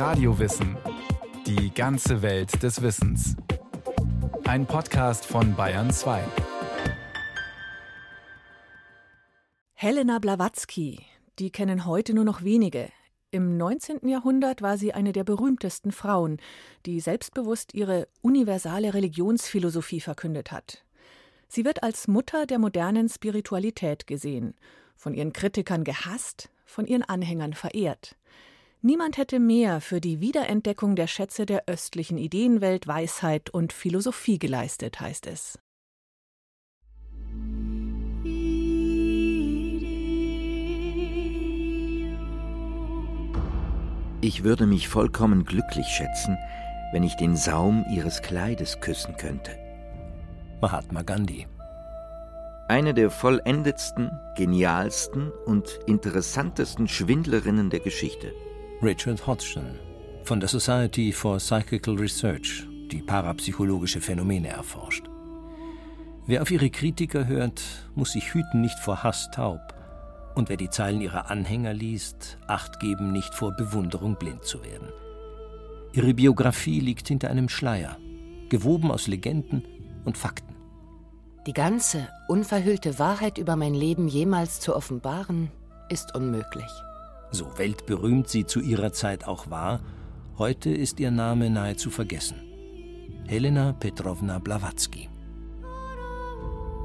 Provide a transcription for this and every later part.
Radiowissen. Die ganze Welt des Wissens. Ein Podcast von Bayern 2. Helena Blavatsky, die kennen heute nur noch wenige. Im 19. Jahrhundert war sie eine der berühmtesten Frauen, die selbstbewusst ihre universale Religionsphilosophie verkündet hat. Sie wird als Mutter der modernen Spiritualität gesehen, von ihren Kritikern gehasst, von ihren Anhängern verehrt. Niemand hätte mehr für die Wiederentdeckung der Schätze der östlichen Ideenwelt, Weisheit und Philosophie geleistet, heißt es. Ich würde mich vollkommen glücklich schätzen, wenn ich den Saum ihres Kleides küssen könnte. Mahatma Gandhi. Eine der vollendetsten, genialsten und interessantesten Schwindlerinnen der Geschichte. Richard Hodgson von der Society for Psychical Research, die parapsychologische Phänomene erforscht. Wer auf ihre Kritiker hört, muss sich hüten, nicht vor Hass taub. Und wer die Zeilen ihrer Anhänger liest, acht geben, nicht vor Bewunderung blind zu werden. Ihre Biografie liegt hinter einem Schleier, gewoben aus Legenden und Fakten. Die ganze, unverhüllte Wahrheit über mein Leben jemals zu offenbaren, ist unmöglich. So weltberühmt sie zu ihrer Zeit auch war, heute ist ihr Name nahezu vergessen. Helena Petrovna Blavatsky.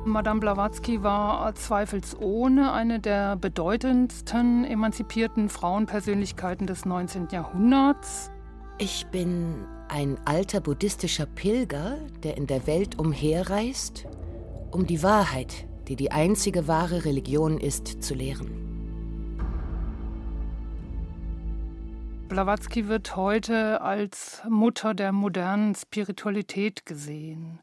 Madame Blavatsky war zweifelsohne eine der bedeutendsten emanzipierten Frauenpersönlichkeiten des 19. Jahrhunderts. Ich bin ein alter buddhistischer Pilger, der in der Welt umherreist um die Wahrheit, die die einzige wahre Religion ist, zu lehren. Blavatsky wird heute als Mutter der modernen Spiritualität gesehen.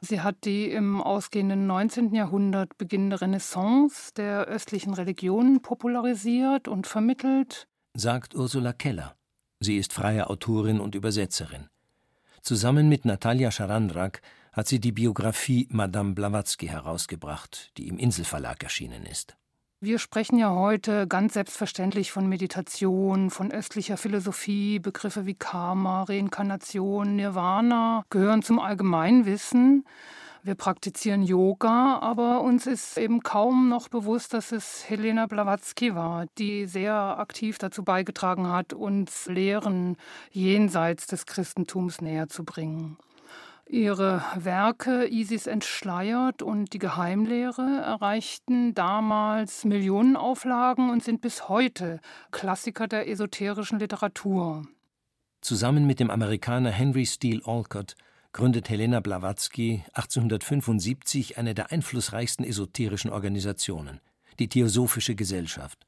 Sie hat die im ausgehenden 19. Jahrhundert beginnende Renaissance der östlichen Religionen popularisiert und vermittelt, sagt Ursula Keller. Sie ist freie Autorin und Übersetzerin. Zusammen mit Natalia Scharandrak hat sie die Biografie Madame Blavatsky herausgebracht, die im Inselverlag erschienen ist. Wir sprechen ja heute ganz selbstverständlich von Meditation, von östlicher Philosophie. Begriffe wie Karma, Reinkarnation, Nirvana gehören zum Allgemeinwissen. Wir praktizieren Yoga, aber uns ist eben kaum noch bewusst, dass es Helena Blavatsky war, die sehr aktiv dazu beigetragen hat, uns Lehren jenseits des Christentums näher zu bringen. Ihre Werke Isis entschleiert und die Geheimlehre erreichten damals Millionenauflagen und sind bis heute Klassiker der esoterischen Literatur. Zusammen mit dem Amerikaner Henry Steele Olcott gründet Helena Blavatsky 1875 eine der einflussreichsten esoterischen Organisationen, die Theosophische Gesellschaft,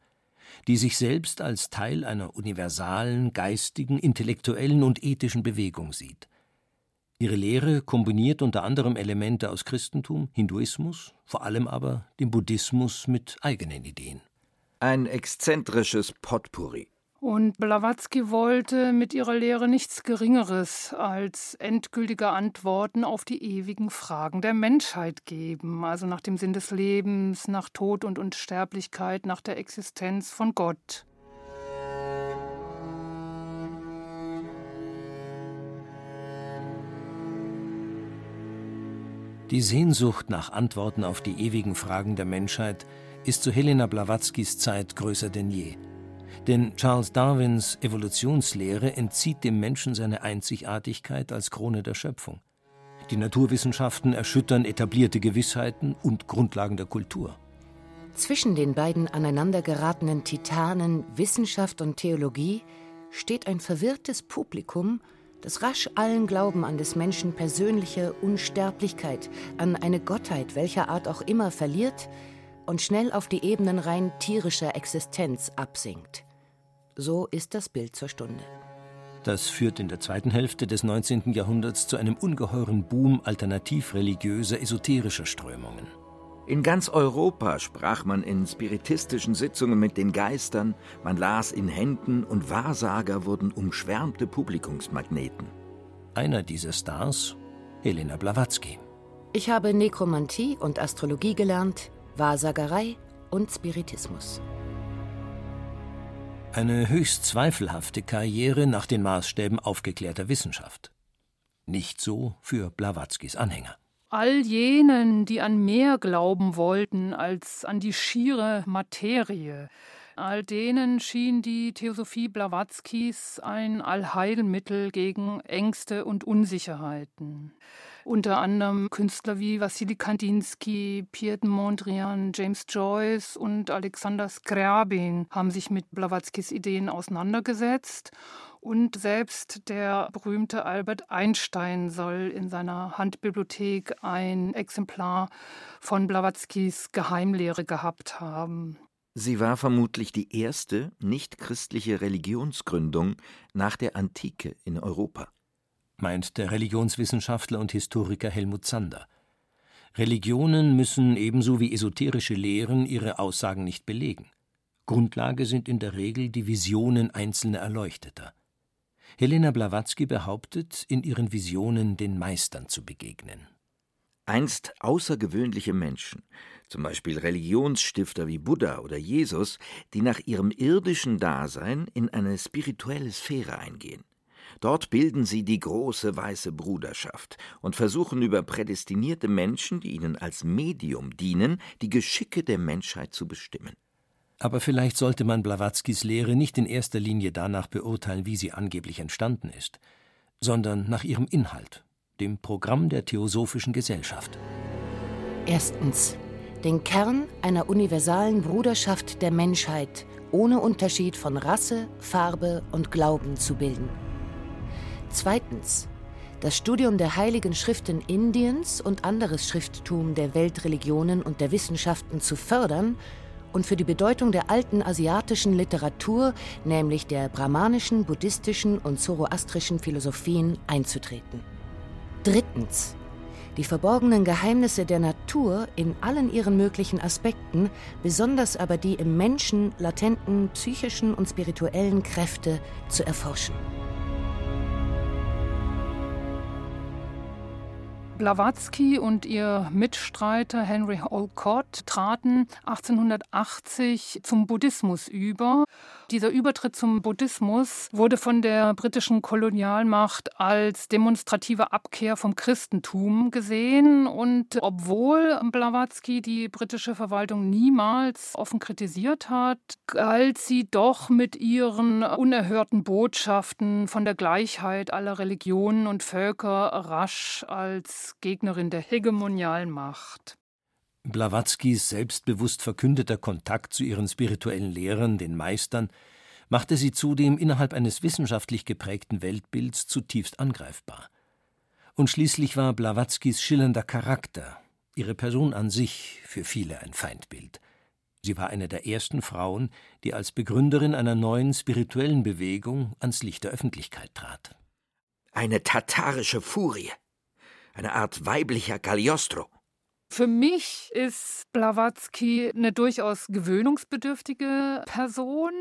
die sich selbst als Teil einer universalen, geistigen, intellektuellen und ethischen Bewegung sieht – Ihre Lehre kombiniert unter anderem Elemente aus Christentum, Hinduismus, vor allem aber dem Buddhismus mit eigenen Ideen. Ein exzentrisches Potpourri. Und Blavatsky wollte mit ihrer Lehre nichts Geringeres als endgültige Antworten auf die ewigen Fragen der Menschheit geben, also nach dem Sinn des Lebens, nach Tod und Unsterblichkeit, nach der Existenz von Gott. Die Sehnsucht nach Antworten auf die ewigen Fragen der Menschheit ist zu Helena Blavatskys Zeit größer denn je. Denn Charles Darwins Evolutionslehre entzieht dem Menschen seine Einzigartigkeit als Krone der Schöpfung. Die Naturwissenschaften erschüttern etablierte Gewissheiten und Grundlagen der Kultur. Zwischen den beiden aneinandergeratenen Titanen Wissenschaft und Theologie steht ein verwirrtes Publikum, das rasch allen Glauben an des Menschen persönliche Unsterblichkeit, an eine Gottheit welcher Art auch immer verliert und schnell auf die Ebenen rein tierischer Existenz absinkt. So ist das Bild zur Stunde. Das führt in der zweiten Hälfte des 19. Jahrhunderts zu einem ungeheuren Boom alternativ-religiöser, esoterischer Strömungen. In ganz Europa sprach man in spiritistischen Sitzungen mit den Geistern, man las in Händen und Wahrsager wurden umschwärmte Publikumsmagneten. Einer dieser Stars, Helena Blavatsky. Ich habe Nekromantie und Astrologie gelernt, Wahrsagerei und Spiritismus. Eine höchst zweifelhafte Karriere nach den Maßstäben aufgeklärter Wissenschaft. Nicht so für Blawatzkis Anhänger. All jenen, die an mehr glauben wollten als an die schiere Materie, all denen schien die Theosophie Blawatzkis ein Allheilmittel gegen Ängste und Unsicherheiten. Unter anderem Künstler wie Wassily Kandinsky, Pierre de Mondrian, James Joyce und Alexander Skrjabin haben sich mit Blawatzkis Ideen auseinandergesetzt. Und selbst der berühmte Albert Einstein soll in seiner Handbibliothek ein Exemplar von Blawatzkis Geheimlehre gehabt haben. Sie war vermutlich die erste nichtchristliche Religionsgründung nach der Antike in Europa meint der Religionswissenschaftler und Historiker Helmut Zander. Religionen müssen ebenso wie esoterische Lehren ihre Aussagen nicht belegen. Grundlage sind in der Regel die Visionen einzelner Erleuchteter. Helena Blavatsky behauptet, in ihren Visionen den Meistern zu begegnen. Einst außergewöhnliche Menschen, zum Beispiel Religionsstifter wie Buddha oder Jesus, die nach ihrem irdischen Dasein in eine spirituelle Sphäre eingehen. Dort bilden sie die große weiße Bruderschaft und versuchen über prädestinierte Menschen, die ihnen als Medium dienen, die Geschicke der Menschheit zu bestimmen. Aber vielleicht sollte man Blawatzkis Lehre nicht in erster Linie danach beurteilen, wie sie angeblich entstanden ist, sondern nach ihrem Inhalt, dem Programm der Theosophischen Gesellschaft. Erstens. Den Kern einer universalen Bruderschaft der Menschheit ohne Unterschied von Rasse, Farbe und Glauben zu bilden. Zweitens. Das Studium der Heiligen Schriften Indiens und anderes Schrifttum der Weltreligionen und der Wissenschaften zu fördern und für die Bedeutung der alten asiatischen Literatur, nämlich der brahmanischen, buddhistischen und zoroastrischen Philosophien, einzutreten. Drittens. Die verborgenen Geheimnisse der Natur in allen ihren möglichen Aspekten, besonders aber die im Menschen latenten psychischen und spirituellen Kräfte zu erforschen. Blavatsky und ihr Mitstreiter Henry Olcott traten 1880 zum Buddhismus über. Dieser Übertritt zum Buddhismus wurde von der britischen Kolonialmacht als demonstrative Abkehr vom Christentum gesehen. Und obwohl Blavatsky die britische Verwaltung niemals offen kritisiert hat, galt sie doch mit ihren unerhörten Botschaften von der Gleichheit aller Religionen und Völker rasch als Gegnerin der hegemonialen Macht. Blawatzkis selbstbewusst verkündeter Kontakt zu ihren spirituellen Lehrern, den Meistern, machte sie zudem innerhalb eines wissenschaftlich geprägten Weltbilds zutiefst angreifbar. Und schließlich war Blawatzkis schillernder Charakter, ihre Person an sich, für viele ein Feindbild. Sie war eine der ersten Frauen, die als Begründerin einer neuen spirituellen Bewegung ans Licht der Öffentlichkeit trat. Eine tatarische Furie, eine Art weiblicher Cagliostro. Für mich ist Blavatsky eine durchaus gewöhnungsbedürftige Person,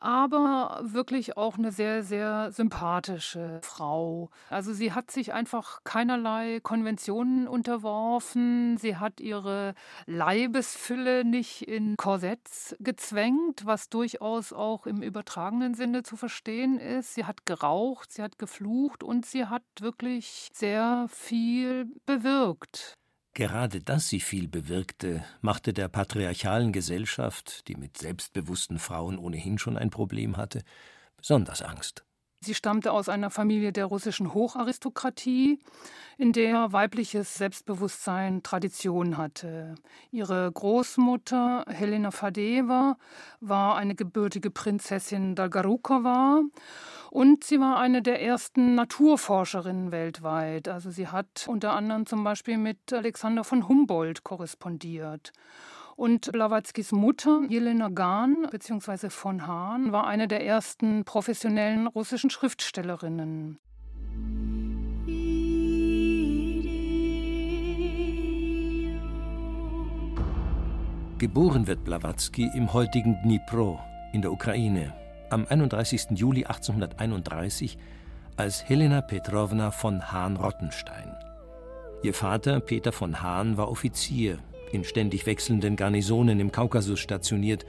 aber wirklich auch eine sehr, sehr sympathische Frau. Also sie hat sich einfach keinerlei Konventionen unterworfen. Sie hat ihre Leibesfülle nicht in Korsetts gezwängt, was durchaus auch im übertragenen Sinne zu verstehen ist. Sie hat geraucht, sie hat geflucht und sie hat wirklich sehr viel bewirkt. Gerade dass sie viel bewirkte, machte der patriarchalen Gesellschaft, die mit selbstbewussten Frauen ohnehin schon ein Problem hatte, besonders Angst. Sie stammte aus einer Familie der russischen Hocharistokratie, in der weibliches Selbstbewusstsein Tradition hatte. Ihre Großmutter Helena Fadeva war eine gebürtige Prinzessin Dolgorukowa und sie war eine der ersten Naturforscherinnen weltweit. Also sie hat unter anderem zum Beispiel mit Alexander von Humboldt korrespondiert. Und Blawatzkis Mutter, Jelena Gahn bzw. von Hahn, war eine der ersten professionellen russischen Schriftstellerinnen. Geboren wird Blavatsky im heutigen Dnipro in der Ukraine am 31. Juli 1831 als Helena Petrovna von Hahn-Rottenstein. Ihr Vater, Peter von Hahn, war Offizier in ständig wechselnden Garnisonen im Kaukasus stationiert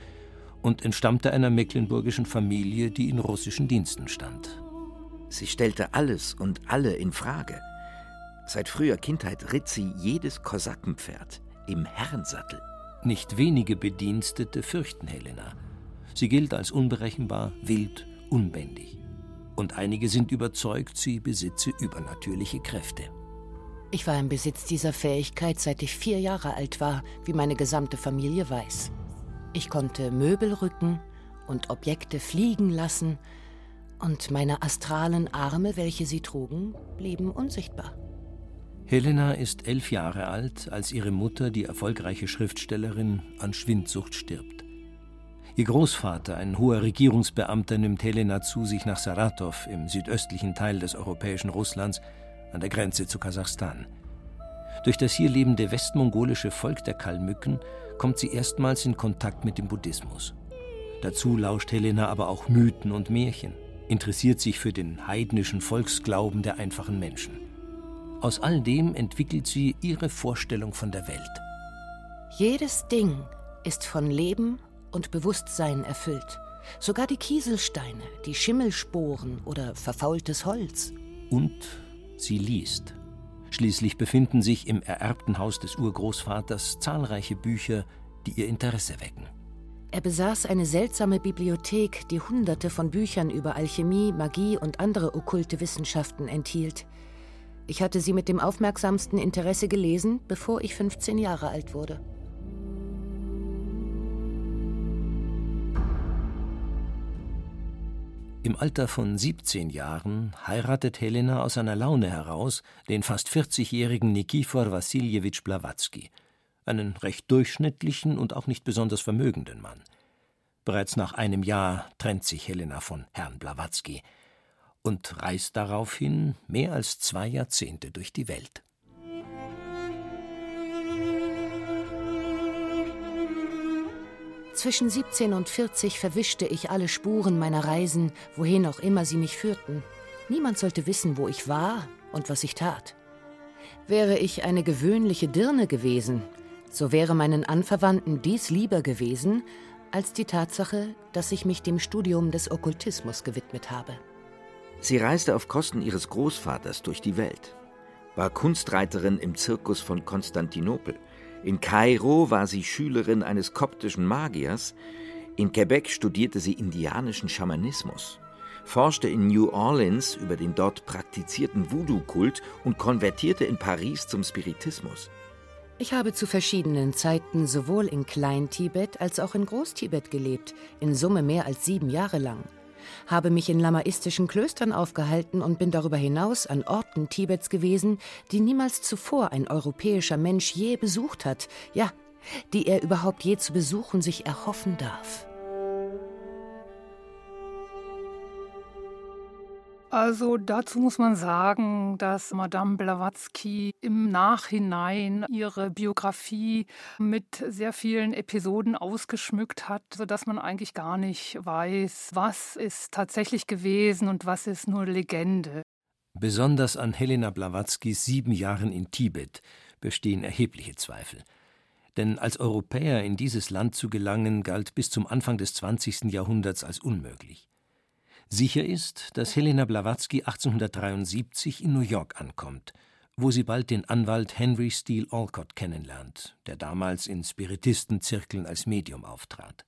und entstammte einer mecklenburgischen Familie, die in russischen Diensten stand. Sie stellte alles und alle in Frage. Seit früher Kindheit ritt sie jedes Kosakenpferd im Herrensattel. Nicht wenige Bedienstete fürchten Helena. Sie gilt als unberechenbar, wild, unbändig. Und einige sind überzeugt, sie besitze übernatürliche Kräfte. Ich war im Besitz dieser Fähigkeit, seit ich vier Jahre alt war, wie meine gesamte Familie weiß. Ich konnte Möbel rücken und Objekte fliegen lassen, und meine astralen Arme, welche sie trugen, blieben unsichtbar. Helena ist elf Jahre alt, als ihre Mutter, die erfolgreiche Schriftstellerin, an Schwindsucht stirbt. Ihr Großvater, ein hoher Regierungsbeamter, nimmt Helena zu sich nach Saratow im südöstlichen Teil des europäischen Russlands an der Grenze zu Kasachstan. Durch das hier lebende westmongolische Volk der Kalmücken kommt sie erstmals in Kontakt mit dem Buddhismus. Dazu lauscht Helena aber auch Mythen und Märchen, interessiert sich für den heidnischen Volksglauben der einfachen Menschen. Aus all dem entwickelt sie ihre Vorstellung von der Welt. Jedes Ding ist von Leben und Bewusstsein erfüllt. Sogar die Kieselsteine, die Schimmelsporen oder verfaultes Holz. Und sie liest. Schließlich befinden sich im ererbten Haus des Urgroßvaters zahlreiche Bücher, die ihr Interesse wecken. Er besaß eine seltsame Bibliothek, die hunderte von Büchern über Alchemie, Magie und andere okkulte Wissenschaften enthielt. Ich hatte sie mit dem aufmerksamsten Interesse gelesen, bevor ich 15 Jahre alt wurde. Im Alter von 17 Jahren heiratet Helena aus einer Laune heraus den fast 40-jährigen Nikifor Wassiljewitsch Blavatsky, einen recht durchschnittlichen und auch nicht besonders vermögenden Mann. Bereits nach einem Jahr trennt sich Helena von Herrn Blavatsky und reist daraufhin mehr als zwei Jahrzehnte durch die Welt. Zwischen 17 und 40 verwischte ich alle Spuren meiner Reisen, wohin auch immer sie mich führten. Niemand sollte wissen, wo ich war und was ich tat. Wäre ich eine gewöhnliche Dirne gewesen, so wäre meinen Anverwandten dies lieber gewesen, als die Tatsache, dass ich mich dem Studium des Okkultismus gewidmet habe. Sie reiste auf Kosten ihres Großvaters durch die Welt, war Kunstreiterin im Zirkus von Konstantinopel, in Kairo war sie Schülerin eines koptischen Magiers, in Quebec studierte sie indianischen Schamanismus, forschte in New Orleans über den dort praktizierten Voodoo-Kult und konvertierte in Paris zum Spiritismus. Ich habe zu verschiedenen Zeiten sowohl in Klein-Tibet als auch in Groß-Tibet gelebt, in Summe mehr als sieben Jahre lang habe mich in lamaistischen Klöstern aufgehalten und bin darüber hinaus an Orten Tibets gewesen, die niemals zuvor ein europäischer Mensch je besucht hat, ja, die er überhaupt je zu besuchen sich erhoffen darf. Also dazu muss man sagen, dass Madame Blavatsky im Nachhinein ihre Biografie mit sehr vielen Episoden ausgeschmückt hat, sodass man eigentlich gar nicht weiß, was ist tatsächlich gewesen und was ist nur Legende. Besonders an Helena Blavatskys sieben Jahren in Tibet bestehen erhebliche Zweifel. Denn als Europäer in dieses Land zu gelangen, galt bis zum Anfang des 20. Jahrhunderts als unmöglich. Sicher ist, dass Helena Blavatsky 1873 in New York ankommt, wo sie bald den Anwalt Henry Steele Alcott kennenlernt, der damals in Spiritistenzirkeln als Medium auftrat.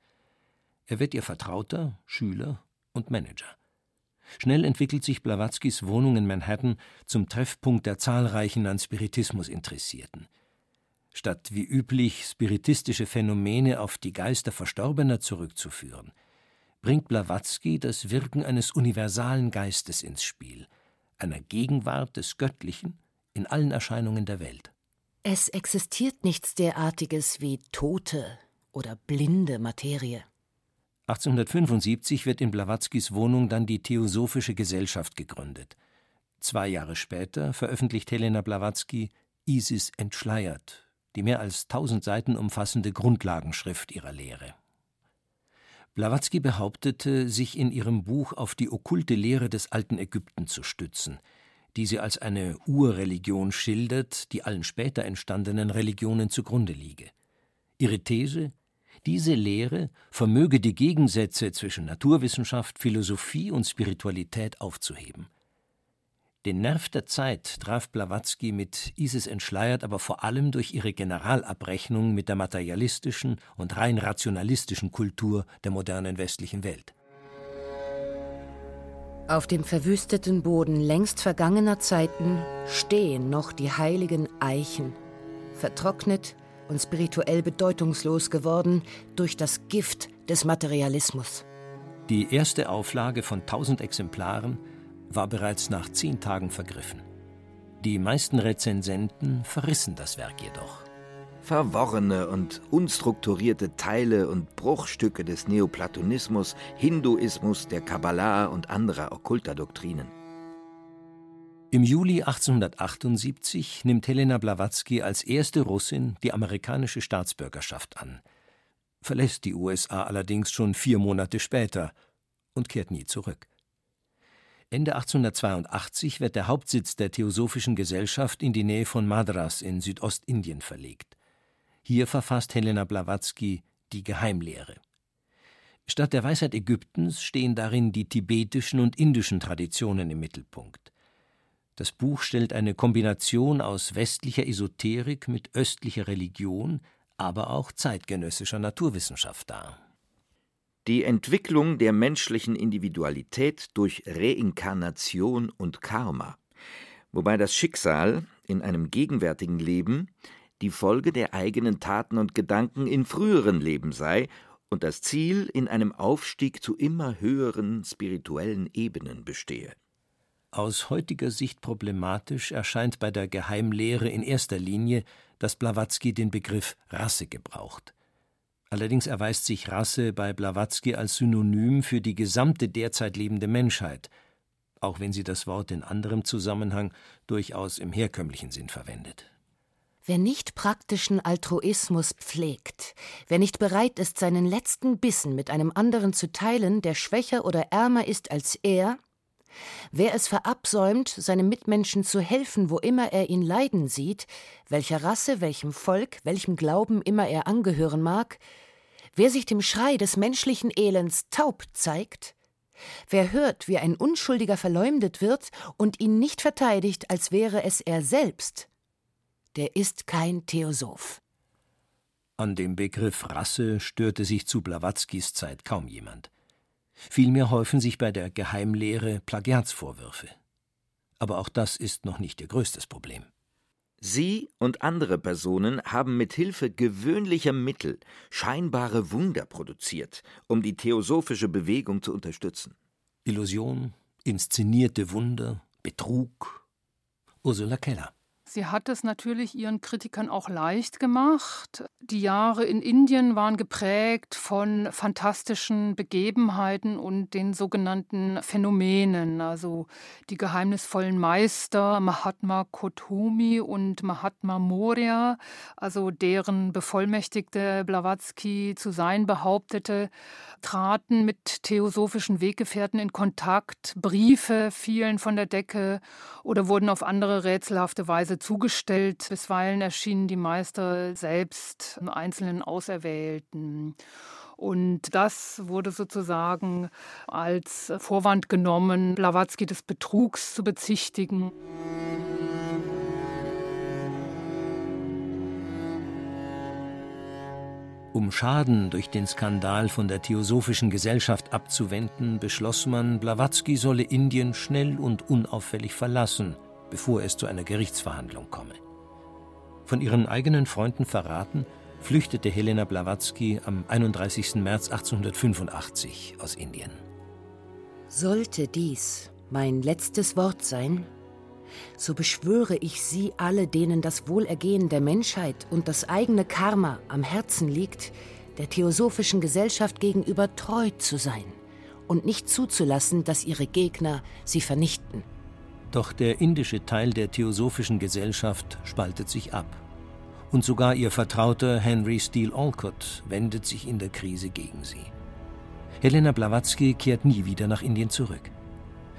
Er wird ihr Vertrauter, Schüler und Manager. Schnell entwickelt sich Blavatskys Wohnung in Manhattan zum Treffpunkt der zahlreichen an Spiritismus Interessierten. Statt wie üblich spiritistische Phänomene auf die Geister Verstorbener zurückzuführen, bringt Blavatsky das Wirken eines universalen Geistes ins Spiel, einer Gegenwart des Göttlichen in allen Erscheinungen der Welt. Es existiert nichts derartiges wie tote oder blinde Materie. 1875 wird in Blavatskys Wohnung dann die Theosophische Gesellschaft gegründet. Zwei Jahre später veröffentlicht Helena Blavatsky Isis entschleiert, die mehr als tausend Seiten umfassende Grundlagenschrift ihrer Lehre. Blavatsky behauptete, sich in ihrem Buch auf die okkulte Lehre des alten Ägypten zu stützen, die sie als eine Urreligion schildert, die allen später entstandenen Religionen zugrunde liege. Ihre These Diese Lehre vermöge die Gegensätze zwischen Naturwissenschaft, Philosophie und Spiritualität aufzuheben. Den Nerv der Zeit traf Blavatsky mit Isis entschleiert aber vor allem durch ihre Generalabrechnung mit der materialistischen und rein rationalistischen Kultur der modernen westlichen Welt. Auf dem verwüsteten Boden längst vergangener Zeiten stehen noch die heiligen Eichen, vertrocknet und spirituell bedeutungslos geworden durch das Gift des Materialismus. Die erste Auflage von 1000 Exemplaren war bereits nach zehn Tagen vergriffen. Die meisten Rezensenten verrissen das Werk jedoch. Verworrene und unstrukturierte Teile und Bruchstücke des Neoplatonismus, Hinduismus, der Kabbalah und anderer okkulter Doktrinen. Im Juli 1878 nimmt Helena Blavatsky als erste Russin die amerikanische Staatsbürgerschaft an, verlässt die USA allerdings schon vier Monate später und kehrt nie zurück. Ende 1882 wird der Hauptsitz der Theosophischen Gesellschaft in die Nähe von Madras in Südostindien verlegt. Hier verfasst Helena Blavatsky die Geheimlehre. Statt der Weisheit Ägyptens stehen darin die tibetischen und indischen Traditionen im Mittelpunkt. Das Buch stellt eine Kombination aus westlicher Esoterik mit östlicher Religion, aber auch zeitgenössischer Naturwissenschaft dar die Entwicklung der menschlichen Individualität durch Reinkarnation und Karma, wobei das Schicksal in einem gegenwärtigen Leben die Folge der eigenen Taten und Gedanken in früheren Leben sei und das Ziel in einem Aufstieg zu immer höheren spirituellen Ebenen bestehe. Aus heutiger Sicht problematisch erscheint bei der Geheimlehre in erster Linie, dass Blavatsky den Begriff Rasse gebraucht. Allerdings erweist sich Rasse bei Blavatsky als Synonym für die gesamte derzeit lebende Menschheit, auch wenn sie das Wort in anderem Zusammenhang durchaus im herkömmlichen Sinn verwendet. Wer nicht praktischen Altruismus pflegt, wer nicht bereit ist, seinen letzten Bissen mit einem anderen zu teilen, der schwächer oder ärmer ist als er, wer es verabsäumt, seinem Mitmenschen zu helfen, wo immer er ihn leiden sieht, welcher Rasse, welchem Volk, welchem Glauben immer er angehören mag, Wer sich dem Schrei des menschlichen Elends taub zeigt, wer hört, wie ein Unschuldiger verleumdet wird und ihn nicht verteidigt, als wäre es er selbst, der ist kein Theosoph. An dem Begriff Rasse störte sich zu Blawatzkis Zeit kaum jemand. Vielmehr häufen sich bei der Geheimlehre Plagiatsvorwürfe. Aber auch das ist noch nicht ihr größtes Problem. Sie und andere Personen haben mit Hilfe gewöhnlicher Mittel scheinbare Wunder produziert, um die theosophische Bewegung zu unterstützen. Illusion, inszenierte Wunder, Betrug. Ursula Keller. Sie hat es natürlich ihren Kritikern auch leicht gemacht. Die Jahre in Indien waren geprägt von fantastischen Begebenheiten und den sogenannten Phänomenen, also die geheimnisvollen Meister Mahatma Kotumi und Mahatma Moria, also deren Bevollmächtigte Blavatsky zu sein behauptete, traten mit theosophischen Weggefährten in Kontakt, Briefe fielen von der Decke oder wurden auf andere rätselhafte Weise zugestellt. Bisweilen erschienen die Meister selbst einzelnen Auserwählten. Und das wurde sozusagen als Vorwand genommen, Blavatsky des Betrugs zu bezichtigen. Um Schaden durch den Skandal von der Theosophischen Gesellschaft abzuwenden, beschloss man, Blavatsky solle Indien schnell und unauffällig verlassen, bevor es zu einer Gerichtsverhandlung komme. Von ihren eigenen Freunden verraten, flüchtete Helena Blavatsky am 31. März 1885 aus Indien. Sollte dies mein letztes Wort sein, so beschwöre ich Sie alle, denen das Wohlergehen der Menschheit und das eigene Karma am Herzen liegt, der Theosophischen Gesellschaft gegenüber treu zu sein und nicht zuzulassen, dass ihre Gegner sie vernichten. Doch der indische Teil der Theosophischen Gesellschaft spaltet sich ab. Und sogar ihr Vertrauter Henry Steele Alcott wendet sich in der Krise gegen sie. Helena Blavatsky kehrt nie wieder nach Indien zurück.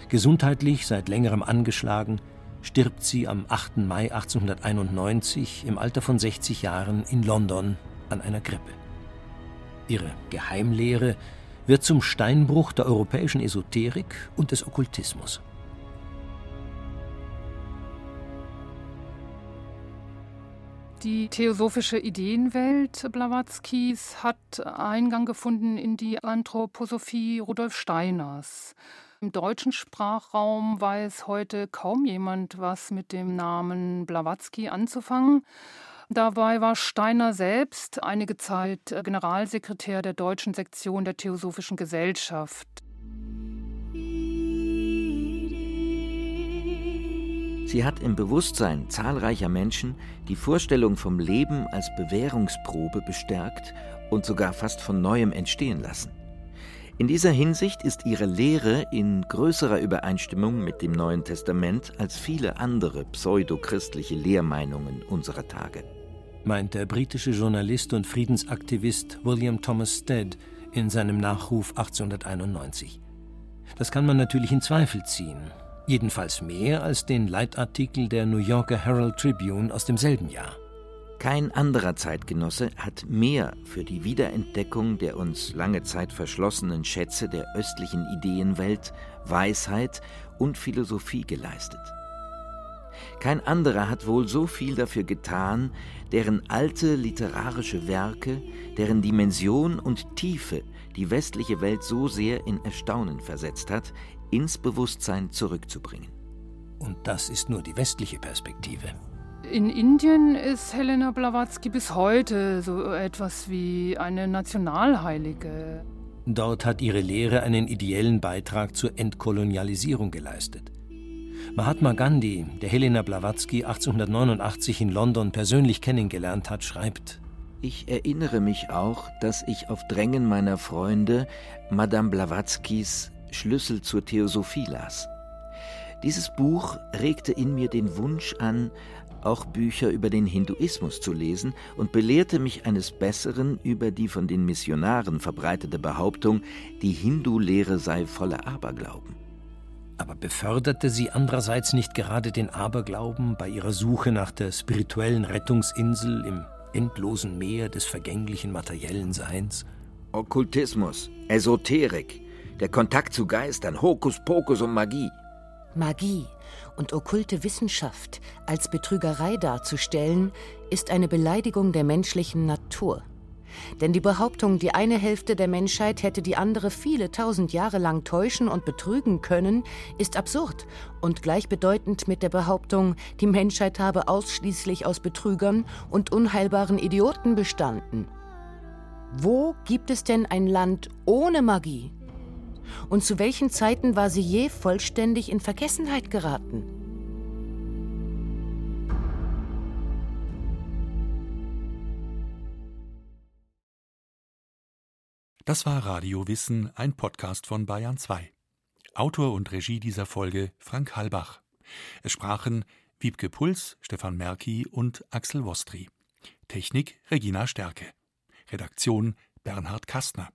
Gesundheitlich seit längerem angeschlagen, stirbt sie am 8. Mai 1891 im Alter von 60 Jahren in London an einer Grippe. Ihre Geheimlehre wird zum Steinbruch der europäischen Esoterik und des Okkultismus. Die theosophische Ideenwelt Blawatzkis hat Eingang gefunden in die Anthroposophie Rudolf Steiners. Im deutschen Sprachraum weiß heute kaum jemand was mit dem Namen Blavatsky anzufangen. Dabei war Steiner selbst einige Zeit Generalsekretär der deutschen Sektion der Theosophischen Gesellschaft. Sie hat im Bewusstsein zahlreicher Menschen die Vorstellung vom Leben als Bewährungsprobe bestärkt und sogar fast von neuem entstehen lassen. In dieser Hinsicht ist ihre Lehre in größerer Übereinstimmung mit dem Neuen Testament als viele andere pseudochristliche Lehrmeinungen unserer Tage. Meint der britische Journalist und Friedensaktivist William Thomas Stead in seinem Nachruf 1891. Das kann man natürlich in Zweifel ziehen, jedenfalls mehr als den Leitartikel der New Yorker Herald Tribune aus demselben Jahr. Kein anderer Zeitgenosse hat mehr für die Wiederentdeckung der uns lange Zeit verschlossenen Schätze der östlichen Ideenwelt, Weisheit und Philosophie geleistet. Kein anderer hat wohl so viel dafür getan, deren alte literarische Werke, deren Dimension und Tiefe die westliche Welt so sehr in Erstaunen versetzt hat, ins Bewusstsein zurückzubringen. Und das ist nur die westliche Perspektive. In Indien ist Helena Blavatsky bis heute so etwas wie eine Nationalheilige. Dort hat ihre Lehre einen ideellen Beitrag zur Entkolonialisierung geleistet. Mahatma Gandhi, der Helena Blavatsky 1889 in London persönlich kennengelernt hat, schreibt: Ich erinnere mich auch, dass ich auf Drängen meiner Freunde Madame Blavatskys Schlüssel zur Theosophie las. Dieses Buch regte in mir den Wunsch an, auch Bücher über den Hinduismus zu lesen und belehrte mich eines Besseren über die von den Missionaren verbreitete Behauptung, die Hindu-Lehre sei voller Aberglauben. Aber beförderte sie andererseits nicht gerade den Aberglauben bei ihrer Suche nach der spirituellen Rettungsinsel im endlosen Meer des vergänglichen materiellen Seins? Okkultismus, Esoterik, der Kontakt zu Geistern, Hokuspokus und Magie. Magie und okkulte Wissenschaft als Betrügerei darzustellen, ist eine Beleidigung der menschlichen Natur. Denn die Behauptung, die eine Hälfte der Menschheit hätte die andere viele tausend Jahre lang täuschen und betrügen können, ist absurd und gleichbedeutend mit der Behauptung, die Menschheit habe ausschließlich aus Betrügern und unheilbaren Idioten bestanden. Wo gibt es denn ein Land ohne Magie? Und zu welchen Zeiten war sie je vollständig in Vergessenheit geraten? Das war Radio Wissen, ein Podcast von Bayern 2. Autor und Regie dieser Folge Frank Halbach. Es sprachen Wiebke Puls, Stefan Merki und Axel Wostri. Technik Regina Stärke. Redaktion Bernhard Kastner.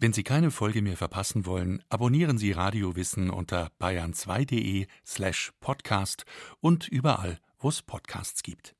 Wenn Sie keine Folge mehr verpassen wollen, abonnieren Sie Radio Wissen unter bayern2.de slash podcast und überall, wo es Podcasts gibt.